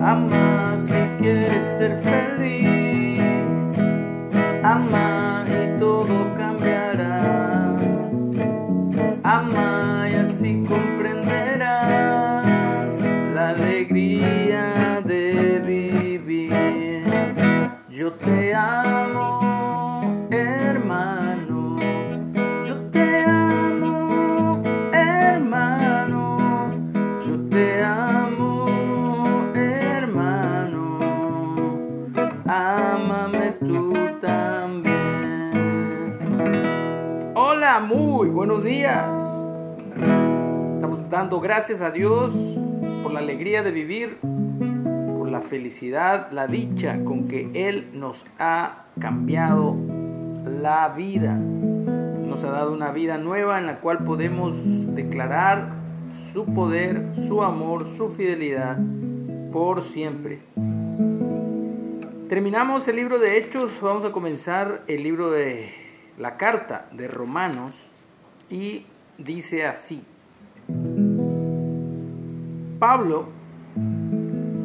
Ama si quieres ser feliz. Ama y todo cambiará. Ama y así comprenderás la alegría de vivir. Yo te amo, Muy buenos días. Estamos dando gracias a Dios por la alegría de vivir, por la felicidad, la dicha con que Él nos ha cambiado la vida. Nos ha dado una vida nueva en la cual podemos declarar su poder, su amor, su fidelidad por siempre. Terminamos el libro de Hechos, vamos a comenzar el libro de la carta de Romanos y dice así. Pablo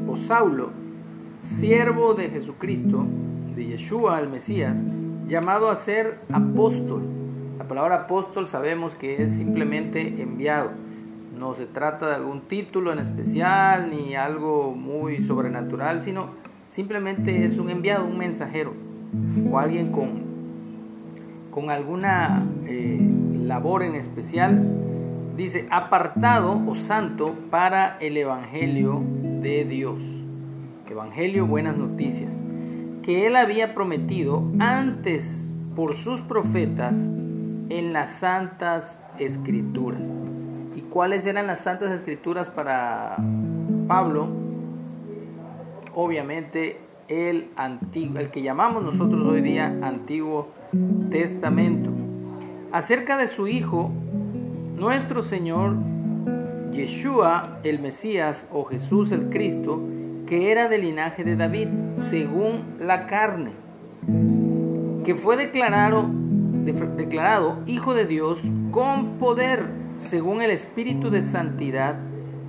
o Saulo, siervo de Jesucristo, de Yeshua el Mesías, llamado a ser apóstol. La palabra apóstol sabemos que es simplemente enviado. No se trata de algún título en especial ni algo muy sobrenatural, sino simplemente es un enviado, un mensajero o alguien con, con alguna eh, labor en especial. Dice, apartado o santo para el Evangelio de Dios. Evangelio, buenas noticias. Que él había prometido antes por sus profetas en las santas escrituras. ¿Y cuáles eran las santas escrituras para Pablo? Obviamente el antiguo, el que llamamos nosotros hoy día Antiguo Testamento. Acerca de su hijo, nuestro Señor Yeshua el Mesías o Jesús el Cristo, que era del linaje de David, según la carne, que fue declarado, declarado Hijo de Dios con poder, según el Espíritu de Santidad,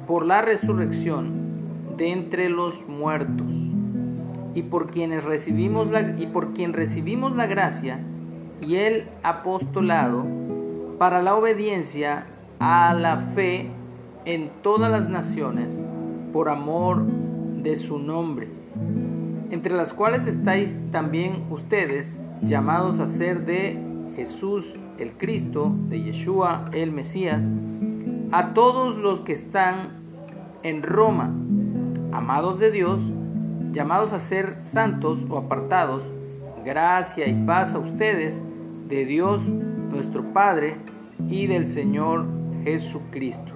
por la resurrección de entre los muertos, y por quienes recibimos la, y por quien recibimos la gracia y el apostolado para la obediencia a la fe en todas las naciones por amor de su nombre, entre las cuales estáis también ustedes llamados a ser de Jesús el Cristo, de Yeshua el Mesías, a todos los que están en Roma, amados de Dios, llamados a ser santos o apartados, gracia y paz a ustedes de Dios nuestro Padre y del Señor Jesucristo.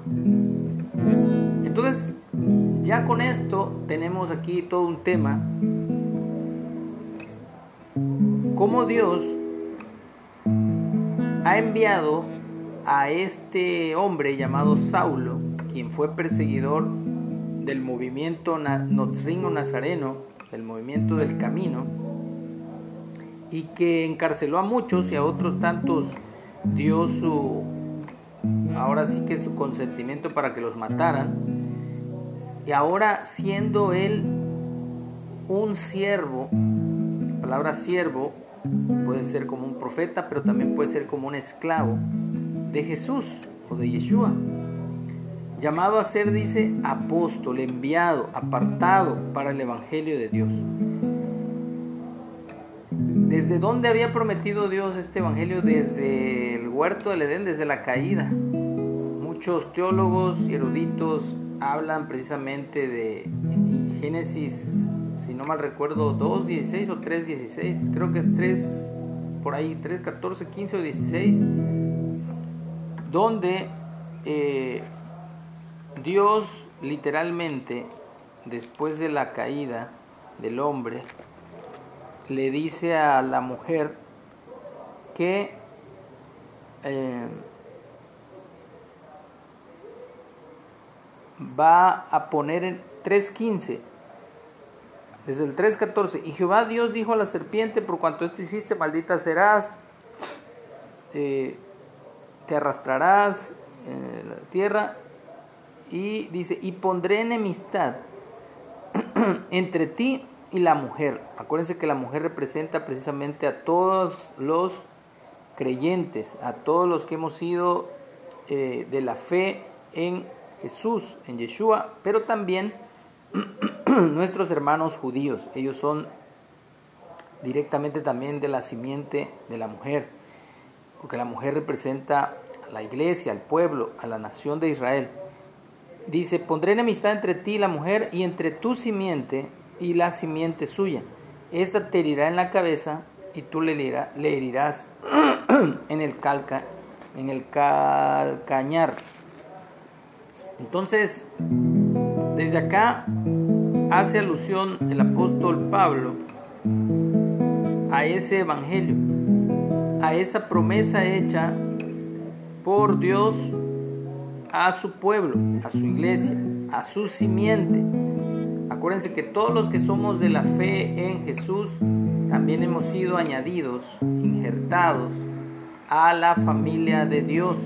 Entonces, ya con esto tenemos aquí todo un tema. Cómo Dios ha enviado a este hombre llamado Saulo, quien fue perseguidor del movimiento Nazareno, del movimiento del camino, y que encarceló a muchos y a otros tantos dio su, ahora sí que su consentimiento para que los mataran, y ahora siendo él un siervo, la palabra siervo puede ser como un profeta, pero también puede ser como un esclavo de Jesús o de Yeshua. Llamado a ser, dice, apóstol, enviado, apartado para el Evangelio de Dios. ¿Desde dónde había prometido Dios este Evangelio? Desde el huerto del Edén, desde la caída. Muchos teólogos y eruditos hablan precisamente de Génesis, si no mal recuerdo, 2.16 o 3.16. Creo que es 3, por ahí, 3, 14, 15 o 16. Donde eh, Dios literalmente, después de la caída del hombre, le dice a la mujer que eh, va a poner en 3.15, desde el 3.14, y Jehová Dios dijo a la serpiente, por cuanto esto hiciste, maldita serás, eh, te arrastrarás en la tierra, y dice, y pondré enemistad entre ti y la mujer. Acuérdense que la mujer representa precisamente a todos los creyentes, a todos los que hemos sido eh, de la fe en Jesús, en Yeshua, pero también nuestros hermanos judíos. Ellos son directamente también de la simiente de la mujer, porque la mujer representa a la iglesia, al pueblo, a la nación de Israel. Dice, pondré enemistad entre ti y la mujer y entre tu simiente y la simiente suya. Esta te herirá en la cabeza y tú le, herirás en el calca, en el calcañar. Entonces, desde acá hace alusión el apóstol Pablo a ese evangelio, a esa promesa hecha por Dios a su pueblo, a su iglesia, a su simiente. Acuérdense que todos los que somos de la fe en Jesús también hemos sido añadidos, injertados a la familia de Dios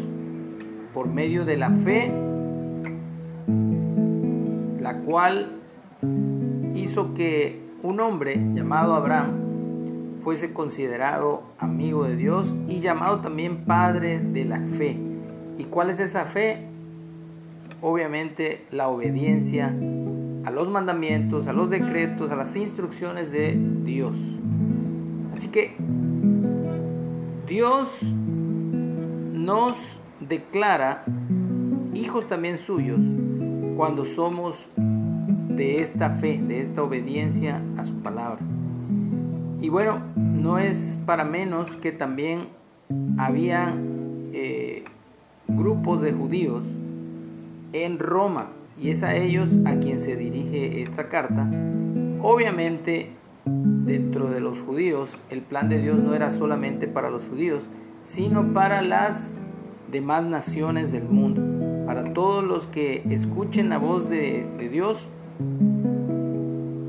por medio de la fe, la cual hizo que un hombre llamado Abraham fuese considerado amigo de Dios y llamado también padre de la fe. ¿Y cuál es esa fe? Obviamente la obediencia a los mandamientos, a los decretos, a las instrucciones de Dios. Así que Dios nos declara hijos también suyos cuando somos de esta fe, de esta obediencia a su palabra. Y bueno, no es para menos que también había eh, grupos de judíos en Roma y es a ellos a quien se dirige esta carta. Obviamente, dentro de los judíos, el plan de Dios no era solamente para los judíos, sino para las demás naciones del mundo, para todos los que escuchen la voz de, de Dios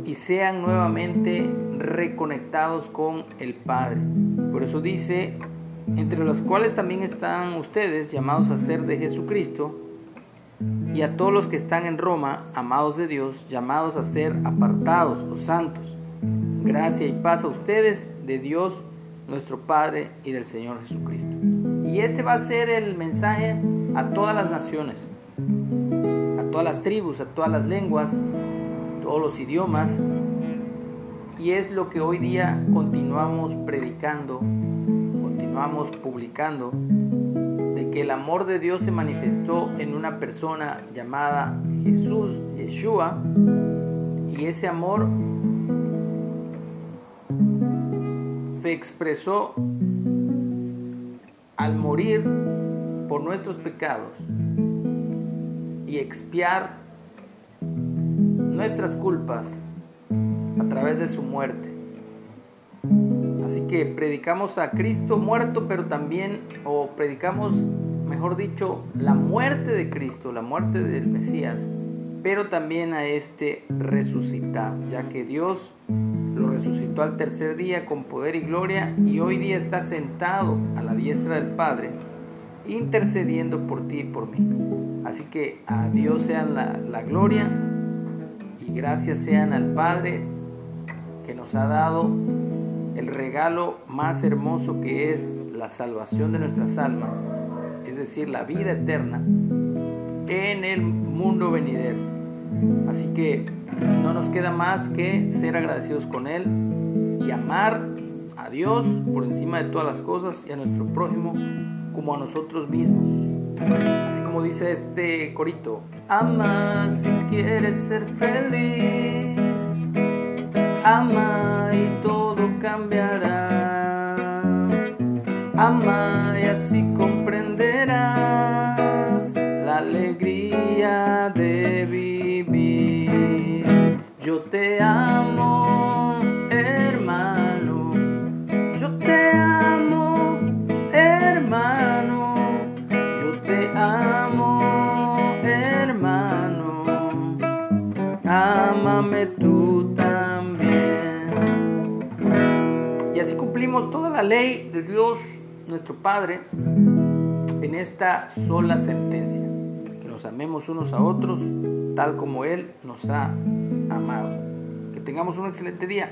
y sean nuevamente reconectados con el Padre. Por eso dice, entre los cuales también están ustedes llamados a ser de Jesucristo, y a todos los que están en Roma, amados de Dios, llamados a ser apartados, los santos. Gracia y paz a ustedes de Dios nuestro Padre y del Señor Jesucristo. Y este va a ser el mensaje a todas las naciones, a todas las tribus, a todas las lenguas, todos los idiomas. Y es lo que hoy día continuamos predicando, continuamos publicando el amor de Dios se manifestó en una persona llamada Jesús, Yeshua, y ese amor se expresó al morir por nuestros pecados y expiar nuestras culpas a través de su muerte. Predicamos a Cristo muerto, pero también, o predicamos, mejor dicho, la muerte de Cristo, la muerte del Mesías, pero también a este resucitado, ya que Dios lo resucitó al tercer día con poder y gloria y hoy día está sentado a la diestra del Padre, intercediendo por ti y por mí. Así que a Dios sean la, la gloria y gracias sean al Padre que nos ha dado el regalo más hermoso que es la salvación de nuestras almas, es decir, la vida eterna en el mundo venidero. Así que no nos queda más que ser agradecidos con Él y amar a Dios por encima de todas las cosas y a nuestro prójimo como a nosotros mismos. Así como dice este corito, ama si quieres ser feliz, ama y todo cambiará. Ama y así comprenderás la alegría de vivir. Yo te amo, hermano. Yo te amo, hermano. Yo te amo, hermano. Ámame tú toda la ley de Dios, nuestro Padre, en esta sola sentencia, que nos amemos unos a otros tal como Él nos ha amado. Que tengamos un excelente día.